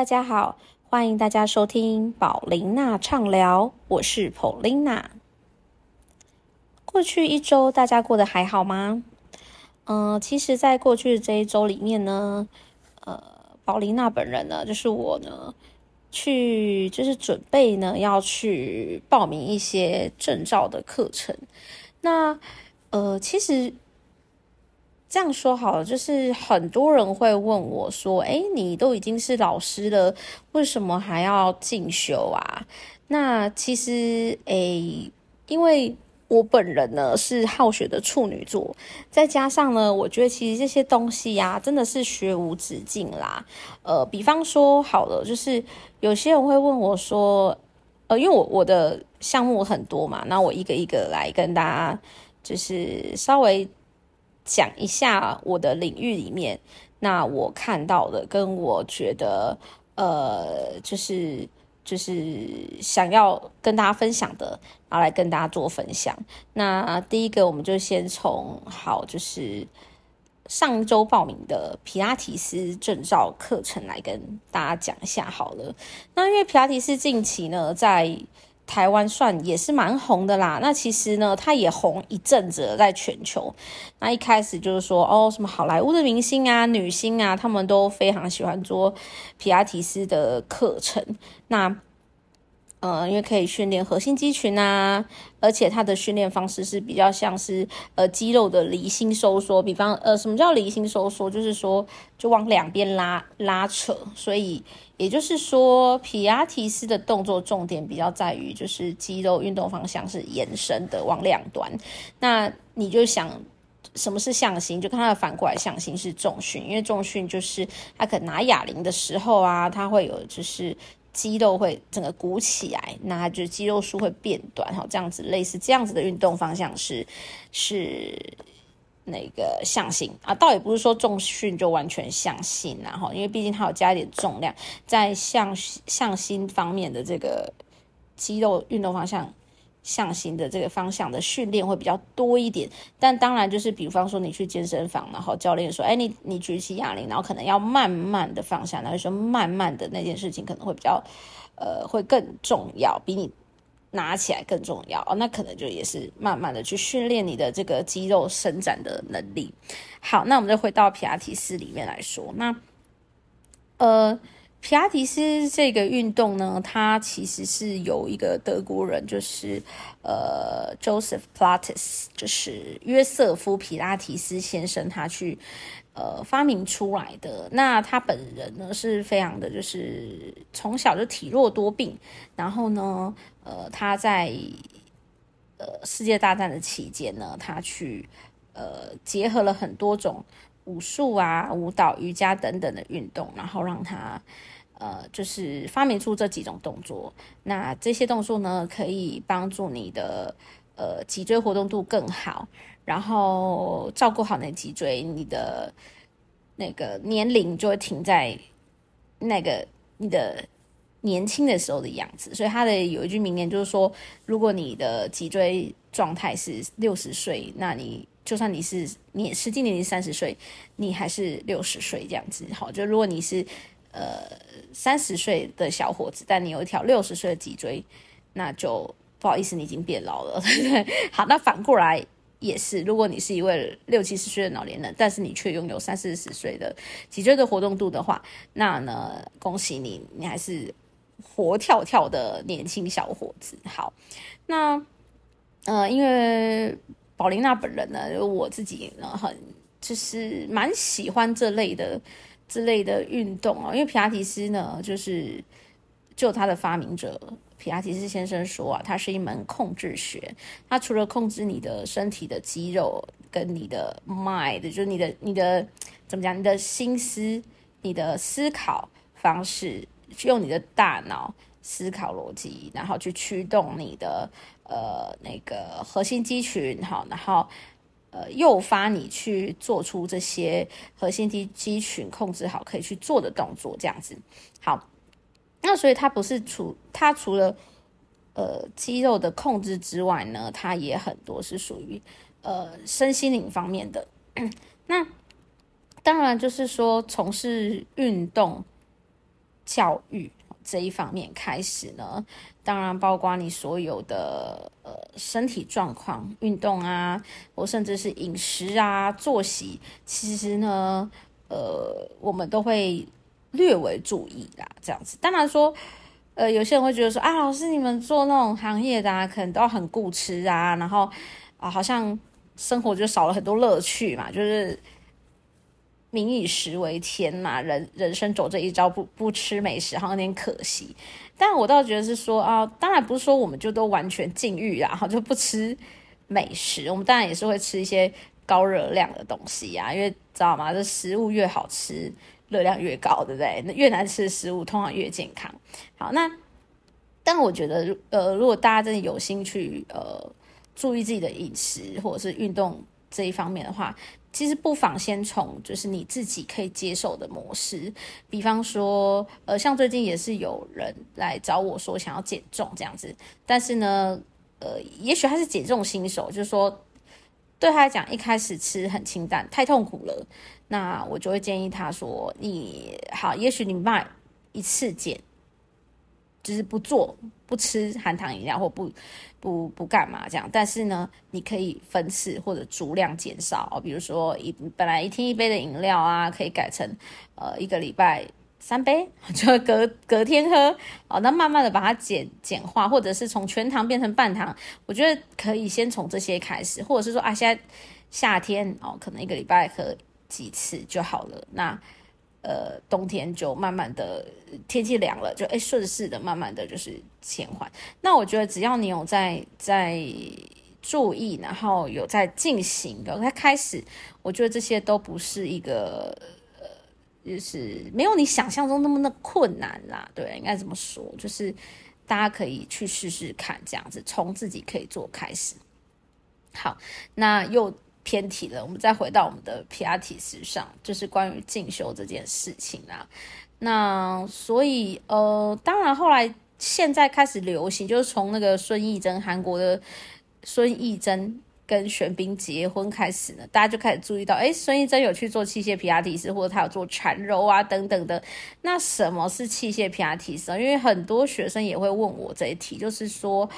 大家好，欢迎大家收听宝琳娜畅聊，我是 Polina。过去一周大家过得还好吗？嗯，其实，在过去的这一周里面呢，呃，宝琳娜本人呢，就是我呢，去就是准备呢要去报名一些证照的课程。那呃，其实。这样说好了，就是很多人会问我说：“哎，你都已经是老师了，为什么还要进修啊？”那其实，哎，因为我本人呢是好学的处女座，再加上呢，我觉得其实这些东西呀，真的是学无止境啦。呃，比方说，好了，就是有些人会问我说：“呃，因为我我的项目很多嘛，那我一个一个来跟大家，就是稍微。”讲一下我的领域里面，那我看到的跟我觉得，呃，就是就是想要跟大家分享的，然后来跟大家做分享。那第一个，我们就先从好，就是上周报名的皮拉提斯证照课程来跟大家讲一下好了。那因为皮拉提斯近期呢，在台湾算也是蛮红的啦，那其实呢，它也红一阵子在全球。那一开始就是说，哦，什么好莱坞的明星啊、女星啊，他们都非常喜欢做皮亚提斯的课程。那呃，因为可以训练核心肌群啊，而且它的训练方式是比较像是呃肌肉的离心收缩。比方呃，什么叫离心收缩？就是说就往两边拉拉扯。所以也就是说，皮亚提斯的动作重点比较在于就是肌肉运动方向是延伸的往两端。那你就想什么是向心？就看它的反过来向心是重训，因为重训就是他可能拿哑铃的时候啊，他会有就是。肌肉会整个鼓起来，那就肌肉束会变短，哈，这样子类似这样子的运动方向是是那个向心啊，倒也不是说重训就完全向心，然后因为毕竟它有加一点重量，在向向心方面的这个肌肉运动方向。向心的这个方向的训练会比较多一点，但当然就是，比方说你去健身房，然后教练说：“哎，你你举起哑铃，然后可能要慢慢的放下。”然后说慢慢的那件事情可能会比较，呃，会更重要，比你拿起来更重要哦。那可能就也是慢慢的去训练你的这个肌肉伸展的能力。好，那我们就回到皮亚提斯里面来说，那呃。皮拉提斯这个运动呢，它其实是有一个德国人，就是呃，Joseph Pilates，就是约瑟夫皮拉提斯先生，他去呃发明出来的。那他本人呢，是非常的，就是从小就体弱多病，然后呢，呃，他在呃世界大战的期间呢，他去呃结合了很多种。武术啊、舞蹈、瑜伽等等的运动，然后让他呃，就是发明出这几种动作。那这些动作呢，可以帮助你的呃脊椎活动度更好，然后照顾好你的脊椎，你的那个年龄就会停在那个你的年轻的时候的样子。所以他的有一句名言就是说，如果你的脊椎状态是六十岁，那你。就算你是你实际年龄三十岁，你还是六十岁这样子。好，就如果你是呃三十岁的小伙子，但你有一条六十岁的脊椎，那就不好意思，你已经变老了，对不对？好，那反过来也是，如果你是一位六七十岁的老年人，但是你却拥有三四十岁的脊椎的活动度的话，那呢，恭喜你，你还是活跳跳的年轻小伙子。好，那呃，因为。宝琳娜本人呢，我自己呢，很就是蛮喜欢这类的这类的运动啊，因为皮亚提斯呢，就是就他的发明者皮亚提斯先生说啊，它是一门控制学，它除了控制你的身体的肌肉跟你的 mind，就是你的你的怎么讲，你的心思、你的思考方式，用你的大脑思考逻辑，然后去驱动你的。呃，那个核心肌群哈，然后呃，诱发你去做出这些核心肌肌群控制好可以去做的动作，这样子好。那所以它不是除它除了呃肌肉的控制之外呢，它也很多是属于呃身心灵方面的。那当然就是说从事运动。教育这一方面开始呢，当然包括你所有的呃身体状况、运动啊，或甚至是饮食啊、作息，其实呢，呃，我们都会略为注意啦。这样子，当然说，呃，有些人会觉得说啊，老师你们做那种行业的，啊，可能都很固吃啊，然后啊，好像生活就少了很多乐趣嘛，就是。民以食为天嘛，人人生走这一招，不不吃美食好像有点可惜。但我倒觉得是说啊，当然不是说我们就都完全禁欲啊，就不吃美食。我们当然也是会吃一些高热量的东西啊，因为知道吗？这食物越好吃，热量越高，对不对？那越难吃的食物通常越健康。好，那但我觉得，呃，如果大家真的有心去呃注意自己的饮食或者是运动这一方面的话。其实不妨先从就是你自己可以接受的模式，比方说，呃，像最近也是有人来找我说想要减重这样子，但是呢，呃，也许他是减重新手，就是说对他来讲一开始吃很清淡太痛苦了，那我就会建议他说，你好，也许你卖一次减。就是不做不吃含糖饮料或不不不干嘛这样，但是呢，你可以分次或者足量减少，比如说一本来一天一杯的饮料啊，可以改成呃一个礼拜三杯，就隔隔天喝。哦，那慢慢的把它简简化，或者是从全糖变成半糖，我觉得可以先从这些开始，或者是说啊，现在夏天哦，可能一个礼拜喝几次就好了，那。呃，冬天就慢慢的天气凉了，就哎顺势的慢慢的就是减缓。那我觉得只要你有在在注意，然后有在进行，有在开始，我觉得这些都不是一个呃，就是没有你想象中那么的困难啦。对，应该怎么说？就是大家可以去试试看，这样子从自己可以做开始。好，那又。偏题了，我们再回到我们的皮亚提斯上，就是关于进修这件事情啊。那所以呃，当然后来现在开始流行，就是从那个孙艺珍韩国的孙艺珍跟玄彬结婚开始呢，大家就开始注意到，哎，孙艺珍有去做器械皮亚提斯，或者他有做缠柔啊等等的。那什么是器械皮亚提斯？因为很多学生也会问我这一题，就是说，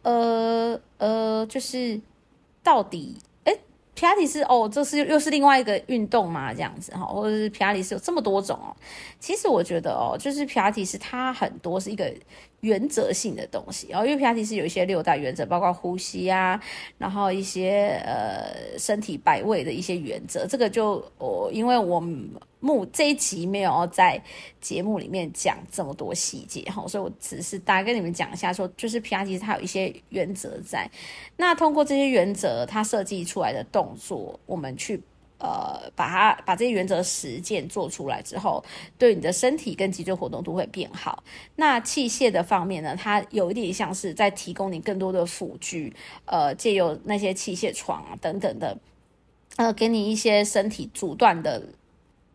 呃呃，就是到底。皮拉提斯哦，这是又是另外一个运动嘛，这样子哈，或者是皮拉提斯有这么多种哦。其实我觉得哦，就是皮拉提斯它很多是一个。原则性的东西，然后因为皮亚提是有一些六大原则，包括呼吸啊，然后一些呃身体摆位的一些原则。这个就我因为我目这一集没有在节目里面讲这么多细节哈，所以我只是大概跟你们讲一下，说就是 PRT 它有一些原则在。那通过这些原则，它设计出来的动作，我们去。呃，把它把这些原则实践做出来之后，对你的身体跟脊椎活动都会变好。那器械的方面呢，它有一点像是在提供你更多的辅具，呃，借由那些器械床啊等等的，呃，给你一些身体阻断的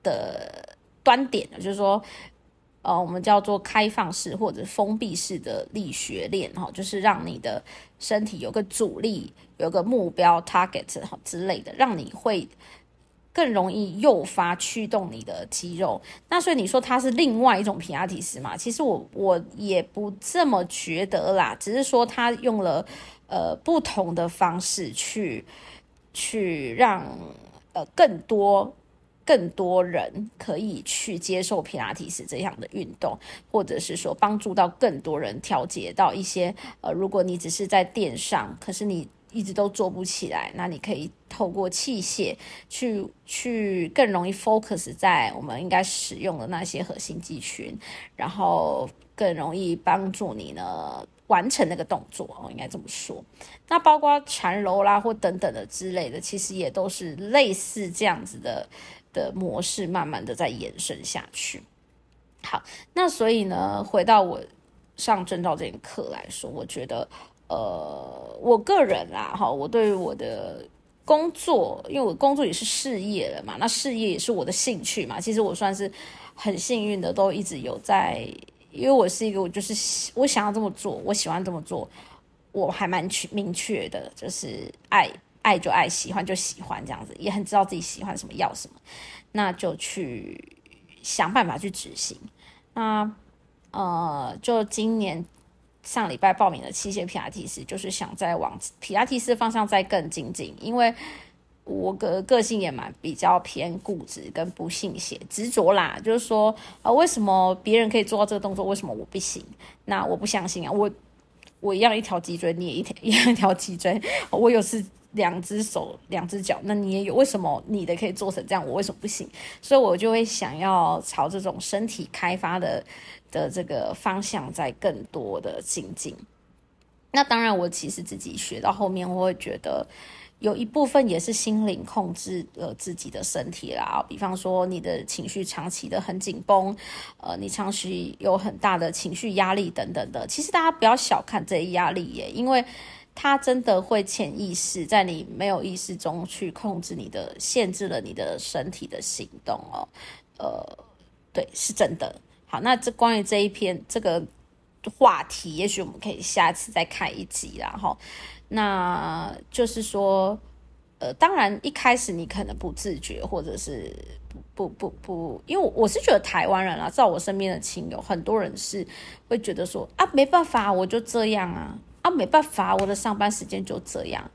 的端点，就是说，呃，我们叫做开放式或者封闭式的力学链哈，就是让你的身体有个阻力，有个目标 target 哈之类的，让你会。更容易诱发驱动你的肌肉，那所以你说它是另外一种皮亚提斯嘛？其实我我也不这么觉得啦，只是说他用了呃不同的方式去去让呃更多更多人可以去接受皮拉提斯这样的运动，或者是说帮助到更多人调节到一些呃，如果你只是在垫上，可是你。一直都做不起来，那你可以透过器械去去更容易 focus 在我们应该使用的那些核心肌群，然后更容易帮助你呢完成那个动作哦，应该这么说。那包括缠柔啦或等等的之类的，其实也都是类似这样子的的模式，慢慢的在延伸下去。好，那所以呢，回到我上证照这节课来说，我觉得。呃，我个人啦，哈，我对于我的工作，因为我工作也是事业了嘛，那事业也是我的兴趣嘛。其实我算是很幸运的，都一直有在，因为我是一个，我就是我想要这么做，我喜欢这么做，我还蛮确明确的，就是爱爱就爱，喜欢就喜欢这样子，也很知道自己喜欢什么，要什么，那就去想办法去执行。那呃，就今年上礼拜报名的器械皮拉提斯，就是想再往皮拉提斯方向再更精进，因为我个个性也蛮比较偏固执跟不信邪、执着啦，就是说啊，为什么别人可以做到这个动作，为什么我不行？那我不相信啊，我我一样一条脊椎，你也一条 一样一条脊椎，我有是。两只手，两只脚，那你也有？为什么你的可以做成这样，我为什么不行？所以我就会想要朝这种身体开发的的这个方向，在更多的精进。那当然，我其实自己学到后面，我会觉得有一部分也是心灵控制了自己的身体啦。比方说，你的情绪长期的很紧绷，呃，你长期有很大的情绪压力等等的。其实大家不要小看这些压力耶，因为。它真的会潜意识在你没有意识中去控制你的，限制了你的身体的行动哦。呃，对，是真的。好，那这关于这一篇这个话题，也许我们可以下次再开一集然后，那就是说，呃，当然一开始你可能不自觉，或者是不不不不，因为我是觉得台湾人啊，在我身边的亲友，很多人是会觉得说啊，没办法，我就这样啊。啊，没办法，我的上班时间就这样。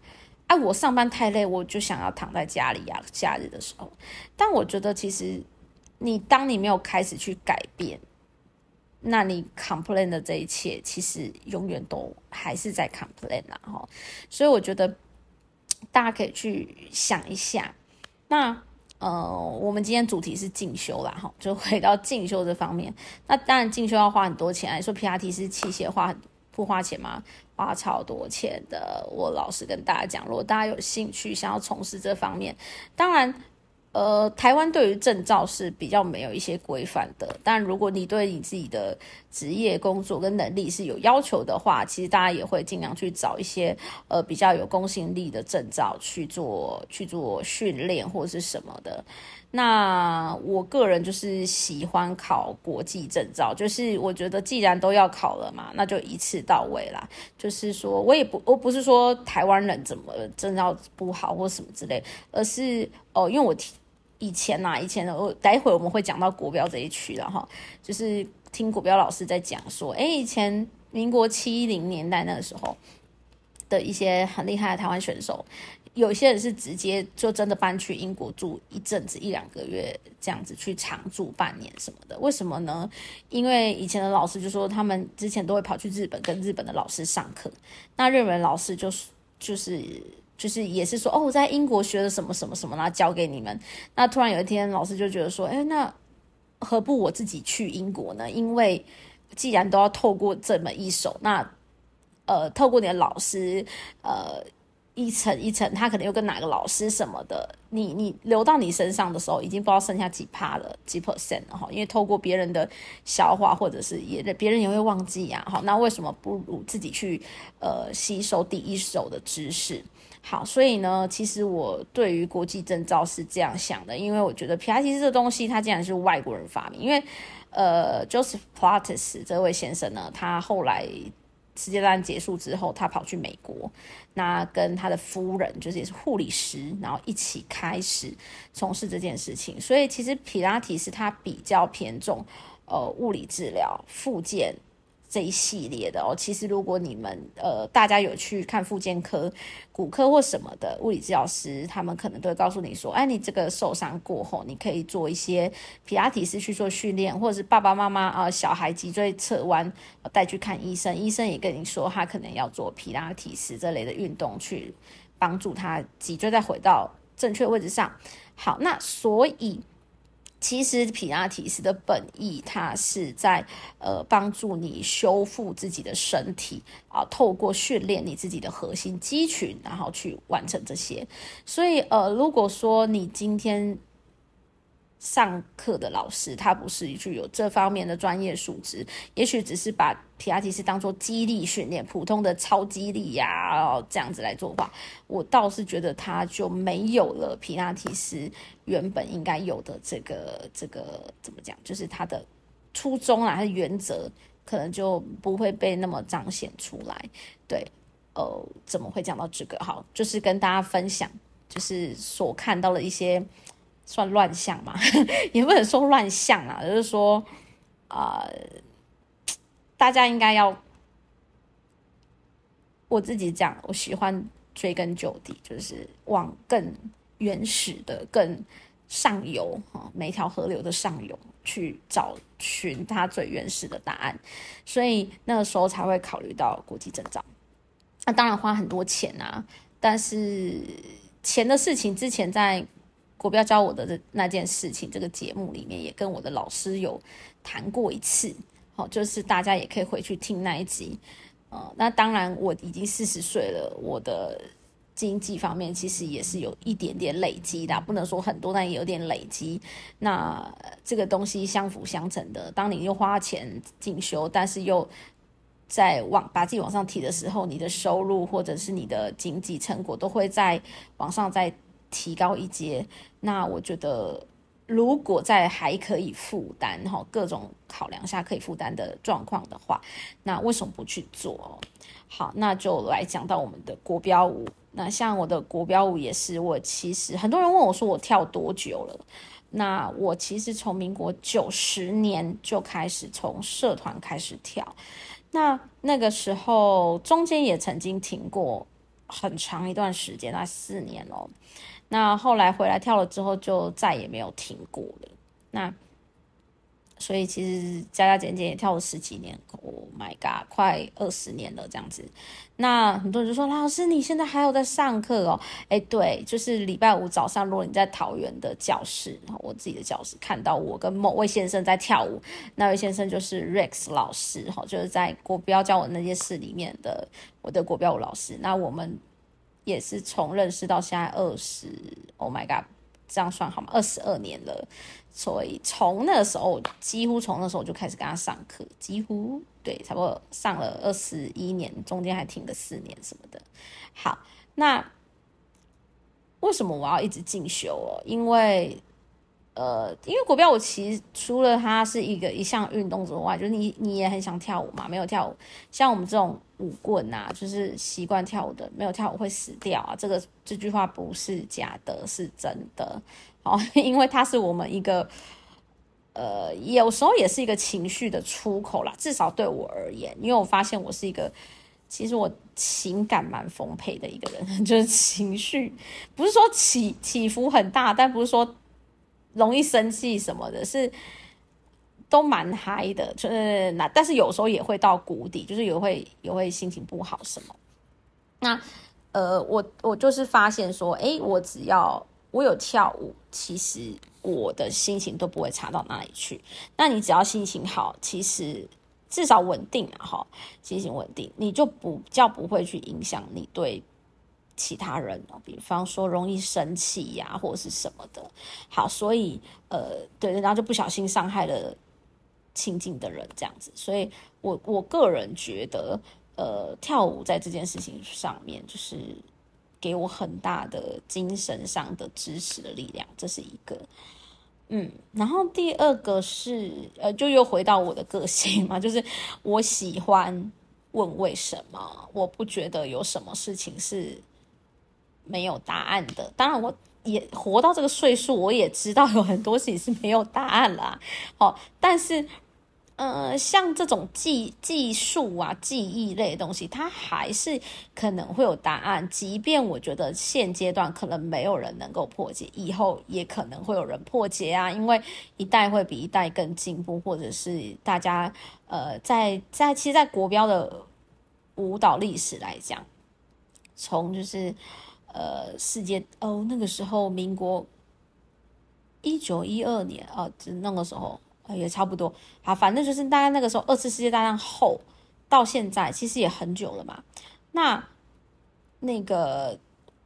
啊，我上班太累，我就想要躺在家里呀。假日的时候，但我觉得其实你当你没有开始去改变，那你 complain 的这一切，其实永远都还是在 complain 啊。哈，所以我觉得大家可以去想一下。那呃，我们今天主题是进修啦，哈，就回到进修这方面。那当然进修要花很多钱，说 P R T 是器械花很不花钱吗？花超多钱的，我老实跟大家讲，如果大家有兴趣想要从事这方面，当然，呃，台湾对于证照是比较没有一些规范的。但如果你对你自己的职业工作跟能力是有要求的话，其实大家也会尽量去找一些呃比较有公信力的证照去做去做训练或者是什么的。那我个人就是喜欢考国际证照，就是我觉得既然都要考了嘛，那就一次到位啦。就是说我也不，我不是说台湾人怎么证照不好或什么之类，而是哦，因为我以前呐，以前的我待会我们会讲到国标这一区了哈，就是听国标老师在讲说，哎，以前民国七零年代那个时候的一些很厉害的台湾选手。有些人是直接就真的搬去英国住一阵子一两个月这样子去常住半年什么的，为什么呢？因为以前的老师就说他们之前都会跑去日本跟日本的老师上课，那日本老师就是就是就是也是说哦我在英国学了什么什么什么，然后教给你们。那突然有一天老师就觉得说，哎，那何不我自己去英国呢？因为既然都要透过这么一手，那呃透过你的老师呃。一层一层，他可能又跟哪个老师什么的，你你流到你身上的时候，已经不知道剩下几趴了，几 percent 了哈。因为透过别人的消化，或者是也别人也会忘记呀。好，那为什么不如自己去呃吸收第一手的知识？好，所以呢，其实我对于国际证照是这样想的，因为我觉得 P I T 这个东西，它竟然是外国人发明。因为呃，Joseph Platts 这位先生呢，他后来。世界大战结束之后，他跑去美国，那跟他的夫人就是也是护理师，然后一起开始从事这件事情。所以其实皮拉提是他比较偏重呃物理治疗、复健。这一系列的哦，其实如果你们呃大家有去看复健科、骨科或什么的物理治疗师，他们可能都会告诉你说，哎，你这个受伤过后，你可以做一些皮拉提斯去做训练，或者是爸爸妈妈啊小孩脊椎侧弯带去看医生，医生也跟你说他可能要做皮拉提斯这类的运动去帮助他脊椎再回到正确位置上。好，那所以。其实皮拉提斯的本意，它是在呃帮助你修复自己的身体啊，透过训练你自己的核心肌群，然后去完成这些。所以呃，如果说你今天。上课的老师，他不是具有这方面的专业素质，也许只是把皮拉提斯当做激励训练，普通的超激励呀，这样子来做的话，我倒是觉得他就没有了皮拉提斯原本应该有的这个这个怎么讲，就是他的初衷啊，他的原则可能就不会被那么彰显出来。对，呃，怎么会讲到这个？好，就是跟大家分享，就是所看到的一些。算乱象嘛，也不能说乱象啊，就是说，啊，大家应该要，我自己讲，我喜欢追根究底，就是往更原始的、更上游哈，每条河流的上游去找寻它最原始的答案，所以那个时候才会考虑到国际证照。那当然花很多钱啊，但是钱的事情之前在国标教我的那件事情这个节目里面也跟我的老师有谈过一次。好，就是大家也可以回去听那一集，呃，那当然我已经四十岁了，我的经济方面其实也是有一点点累积的，不能说很多，但也有点累积。那这个东西相辅相成的，当你又花钱进修，但是又在往把自己往上提的时候，你的收入或者是你的经济成果都会在往上再提高一阶。那我觉得。如果在还可以负担哈各种考量下可以负担的状况的话，那为什么不去做？好，那就来讲到我们的国标舞。那像我的国标舞也是，我其实很多人问我说我跳多久了？那我其实从民国九十年就开始从社团开始跳，那那个时候中间也曾经停过很长一段时间，那四年哦。那后来回来跳了之后，就再也没有停过了。那所以其实加加减减也跳了十几年，Oh my god，快二十年了这样子。那很多人就说：“老师，你现在还有在上课哦？”哎，对，就是礼拜五早上，如果你在桃园的教室，我自己的教室看到我跟某位先生在跳舞，那位先生就是 Rex 老师，哈，就是在国标教我那件事里面的我的国标舞老师。那我们。也是从认识到现在二十，Oh my god，这样算好吗？二十二年了，所以从那时候几乎从那时候就开始跟他上课，几乎对，差不多上了二十一年，中间还停了四年什么的。好，那为什么我要一直进修哦？因为。呃，因为国标舞其实除了它是一个一项运动之外，就是你你也很想跳舞嘛，没有跳舞，像我们这种舞棍啊，就是习惯跳舞的，没有跳舞会死掉啊。这个这句话不是假的，是真的。好，因为它是我们一个，呃，有时候也是一个情绪的出口啦。至少对我而言，因为我发现我是一个，其实我情感蛮丰沛的一个人，就是情绪不是说起起伏很大，但不是说。容易生气什么的，是都蛮嗨的，就是那，但是有时候也会到谷底，就是也会也会心情不好什么。那呃，我我就是发现说，哎，我只要我有跳舞，其实我的心情都不会差到哪里去。那你只要心情好，其实至少稳定啊，哈，心情稳定，你就不叫不会去影响你对。其他人哦，比方说容易生气呀，或者是什么的。好，所以呃，对，然后就不小心伤害了亲近的人，这样子。所以我我个人觉得，呃，跳舞在这件事情上面，就是给我很大的精神上的支持的力量，这是一个。嗯，然后第二个是，呃，就又回到我的个性嘛，就是我喜欢问为什么，我不觉得有什么事情是。没有答案的，当然我也活到这个岁数，我也知道有很多事情是没有答案啦。好，但是，呃，像这种技技术啊、记忆类的东西，它还是可能会有答案。即便我觉得现阶段可能没有人能够破解，以后也可能会有人破解啊。因为一代会比一代更进步，或者是大家呃，在在其实，在国标的舞蹈历史来讲，从就是。呃，世界哦，那个时候民国一九一二年啊，就那个时候也差不多。好，反正就是大概那个时候，二次世界大战后到现在，其实也很久了嘛。那那个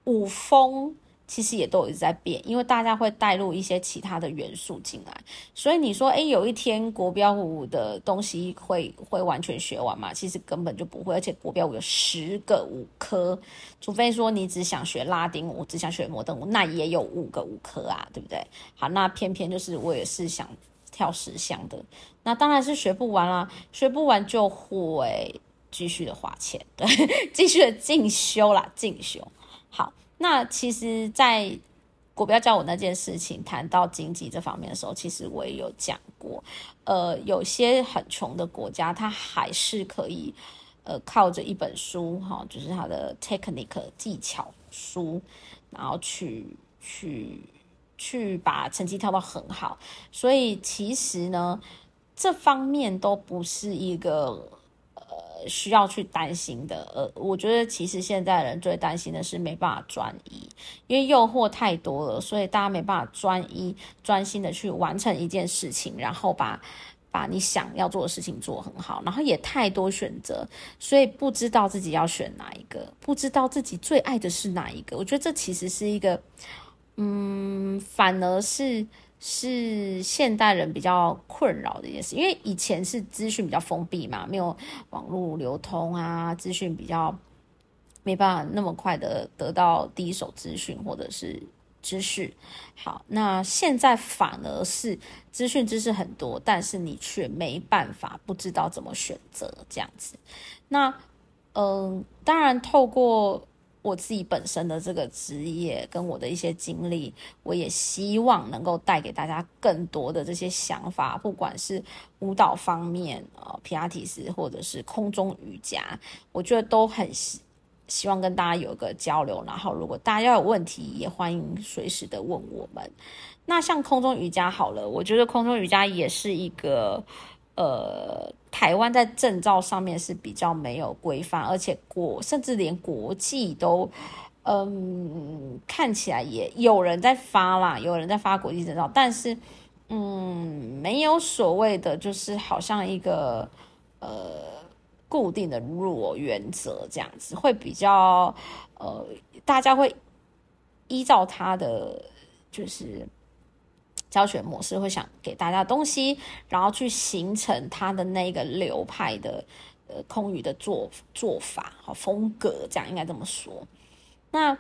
五峰。其实也都一直在变，因为大家会带入一些其他的元素进来，所以你说，哎，有一天国标舞的东西会会完全学完吗？其实根本就不会，而且国标舞有十个舞科，除非说你只想学拉丁舞，只想学摩登舞，那也有五个舞科啊，对不对？好，那偏偏就是我也是想跳十项的，那当然是学不完啦，学不完就会继续的花钱，对，继续的进修啦，进修。好。那其实，在国标教我那件事情谈到经济这方面的时候，其实我也有讲过，呃，有些很穷的国家，它还是可以，呃，靠着一本书哈，就是它的 technique 技巧书，然后去去去把成绩跳到很好，所以其实呢，这方面都不是一个。需要去担心的，呃，我觉得其实现在人最担心的是没办法专一，因为诱惑太多了，所以大家没办法专一、专心的去完成一件事情，然后把把你想要做的事情做很好，然后也太多选择，所以不知道自己要选哪一个，不知道自己最爱的是哪一个。我觉得这其实是一个，嗯，反而是。是现代人比较困扰的一件事，因为以前是资讯比较封闭嘛，没有网络流通啊，资讯比较没办法那么快的得到第一手资讯或者是知识。好，那现在反而是资讯知识很多，但是你却没办法不知道怎么选择这样子。那嗯，当然透过。我自己本身的这个职业跟我的一些经历，我也希望能够带给大家更多的这些想法，不管是舞蹈方面，呃，皮亚提斯或者是空中瑜伽，我觉得都很希希望跟大家有一个交流。然后，如果大家要有问题，也欢迎随时的问我们。那像空中瑜伽好了，我觉得空中瑜伽也是一个。呃，台湾在证照上面是比较没有规范，而且国甚至连国际都，嗯，看起来也有人在发啦，有人在发国际证照，但是，嗯，没有所谓的就是好像一个呃固定的入原则这样子，会比较呃，大家会依照他的就是。教学模式会想给大家东西，然后去形成他的那个流派的呃空余的做做法和风格，这样应该这么说。那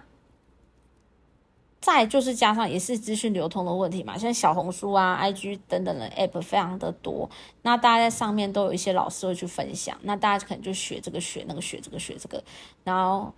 再就是加上也是资讯流通的问题嘛，像小红书啊、IG 等等的 App 非常的多，那大家在上面都有一些老师会去分享，那大家可能就学这个学那个学这个学这个，然后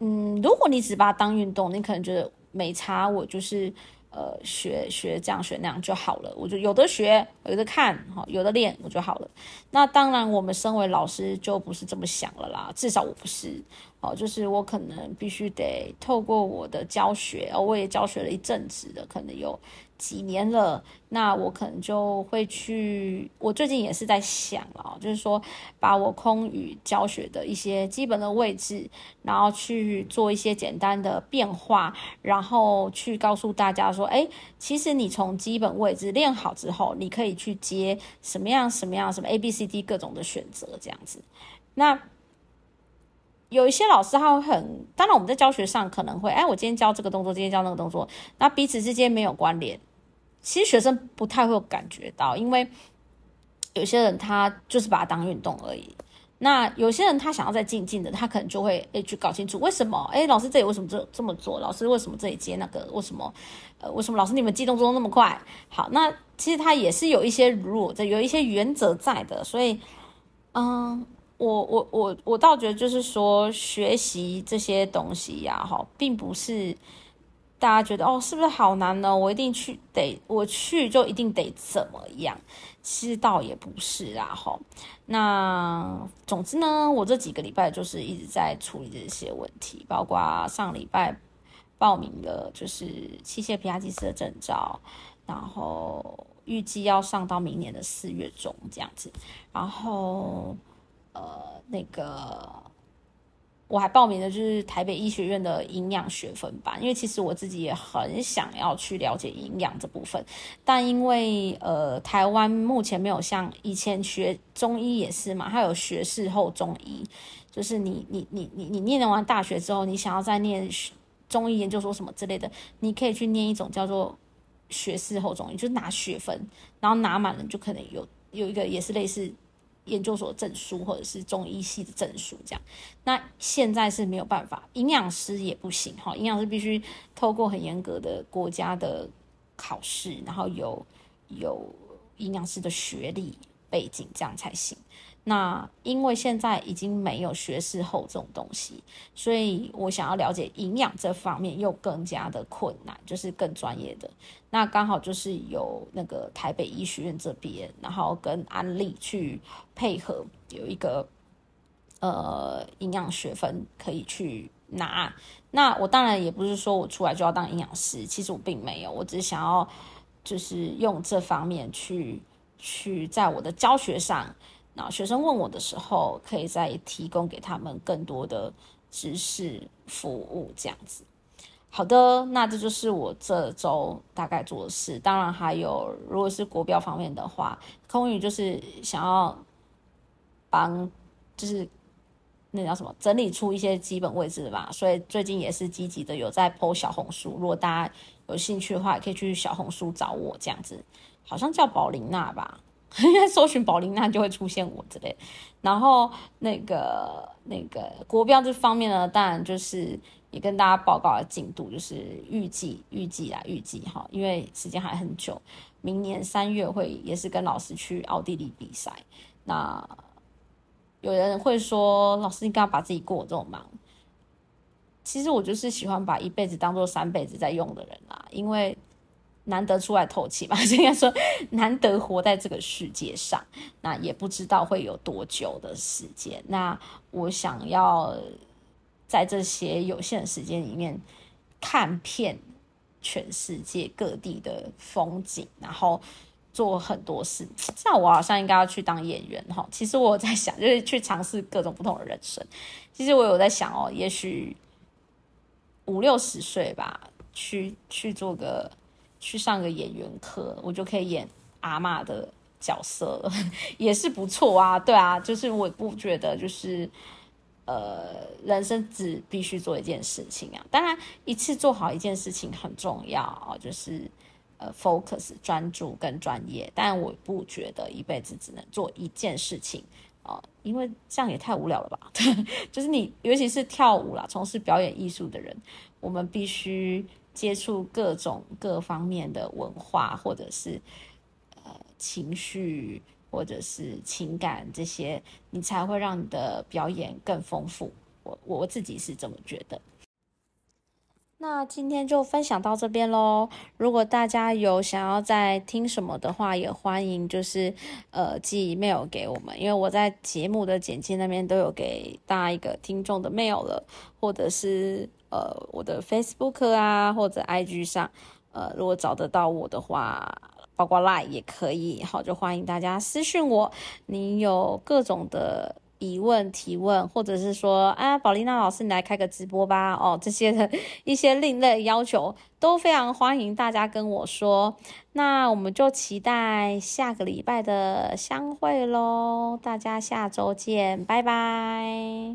嗯，如果你只把它当运动，你可能觉得没差，我就是。呃，学学这样学那样就好了，我就有的学，有的看，哈，有的练，我就好了。那当然，我们身为老师就不是这么想了啦，至少我不是。哦，就是我可能必须得透过我的教学，哦，我也教学了一阵子的，可能有几年了。那我可能就会去，我最近也是在想了，就是说把我空语教学的一些基本的位置，然后去做一些简单的变化，然后去告诉大家说，哎，其实你从基本位置练好之后，你可以去接什么样什么样什么 A B C D 各种的选择这样子，那。有一些老师他会很，当然我们在教学上可能会，哎，我今天教这个动作，今天教那个动作，那彼此之间没有关联，其实学生不太会感觉到，因为有些人他就是把它当运动而已，那有些人他想要再静静的，他可能就会诶去搞清楚为什么，哎，老师这里为什么这这么做？老师为什么这里接那个？为什么？呃，为什么老师你们机动作那么快？好，那其实他也是有一些 rule，有一些原则在的，所以，嗯。我我我我倒觉得就是说，学习这些东西呀，哈，并不是大家觉得哦，是不是好难呢？我一定去得，我去就一定得怎么样？其实倒也不是啦，哈。那总之呢，我这几个礼拜就是一直在处理这些问题，包括上礼拜报名的就是器械皮亚技师的证照，然后预计要上到明年的四月中这样子，然后。呃，那个我还报名的就是台北医学院的营养学分班，因为其实我自己也很想要去了解营养这部分，但因为呃台湾目前没有像以前学中医也是嘛，它有学士后中医，就是你你你你你念完大学之后，你想要再念中医研究所什么之类的，你可以去念一种叫做学士后中医，就是拿学分，然后拿满了就可能有有一个也是类似。研究所证书或者是中医系的证书，这样，那现在是没有办法，营养师也不行哈，营养师必须透过很严格的国家的考试，然后有有营养师的学历背景，这样才行。那因为现在已经没有学士后这种东西，所以我想要了解营养这方面又更加的困难，就是更专业的。那刚好就是有那个台北医学院这边，然后跟安利去配合，有一个呃营养学分可以去拿。那我当然也不是说我出来就要当营养师，其实我并没有，我只是想要就是用这方面去去在我的教学上。那学生问我的时候，可以再提供给他们更多的知识服务，这样子。好的，那这就是我这周大概做的事。当然还有，如果是国标方面的话，空宇就是想要帮，就是那叫什么，整理出一些基本位置吧。所以最近也是积极的有在 PO 小红书，如果大家有兴趣的话，也可以去小红书找我这样子，好像叫宝琳娜吧。应该搜寻宝琳娜就会出现我之类，然后那个那个国标这方面呢，当然就是也跟大家报告的进度，就是预计预计啊预计哈，因为时间还很久，明年三月会也是跟老师去奥地利比赛。那有人会说，老师你干嘛把自己过这么忙？其实我就是喜欢把一辈子当做三辈子在用的人啊，因为。难得出来透气吧，应该说难得活在这个世界上，那也不知道会有多久的时间。那我想要在这些有限的时间里面看遍全世界各地的风景，然后做很多事。这样我好像应该要去当演员哈。其实我在想，就是去尝试各种不同的人生。其实我有在想哦，也许五六十岁吧，去去做个。去上个演员课，我就可以演阿妈的角色，也是不错啊。对啊，就是我不觉得就是呃，人生只必须做一件事情啊。当然，一次做好一件事情很重要啊，就是呃，focus 专注跟专业。但我不觉得一辈子只能做一件事情啊，因为这样也太无聊了吧。就是你，尤其是跳舞啦，从事表演艺术的人，我们必须。接触各种各方面的文化，或者是呃情绪，或者是情感这些，你才会让你的表演更丰富。我我自己是这么觉得。那今天就分享到这边喽。如果大家有想要再听什么的话，也欢迎就是呃寄 mail 给我们，因为我在节目的简介那边都有给大家一个听众的 mail 了，或者是。呃，我的 Facebook 啊，或者 IG 上，呃，如果找得到我的话，包括 Line 也可以，好，就欢迎大家私讯我。你有各种的疑问提问，或者是说，啊，宝丽娜老师，你来开个直播吧，哦，这些的一些另类要求，都非常欢迎大家跟我说。那我们就期待下个礼拜的相会喽，大家下周见，拜拜。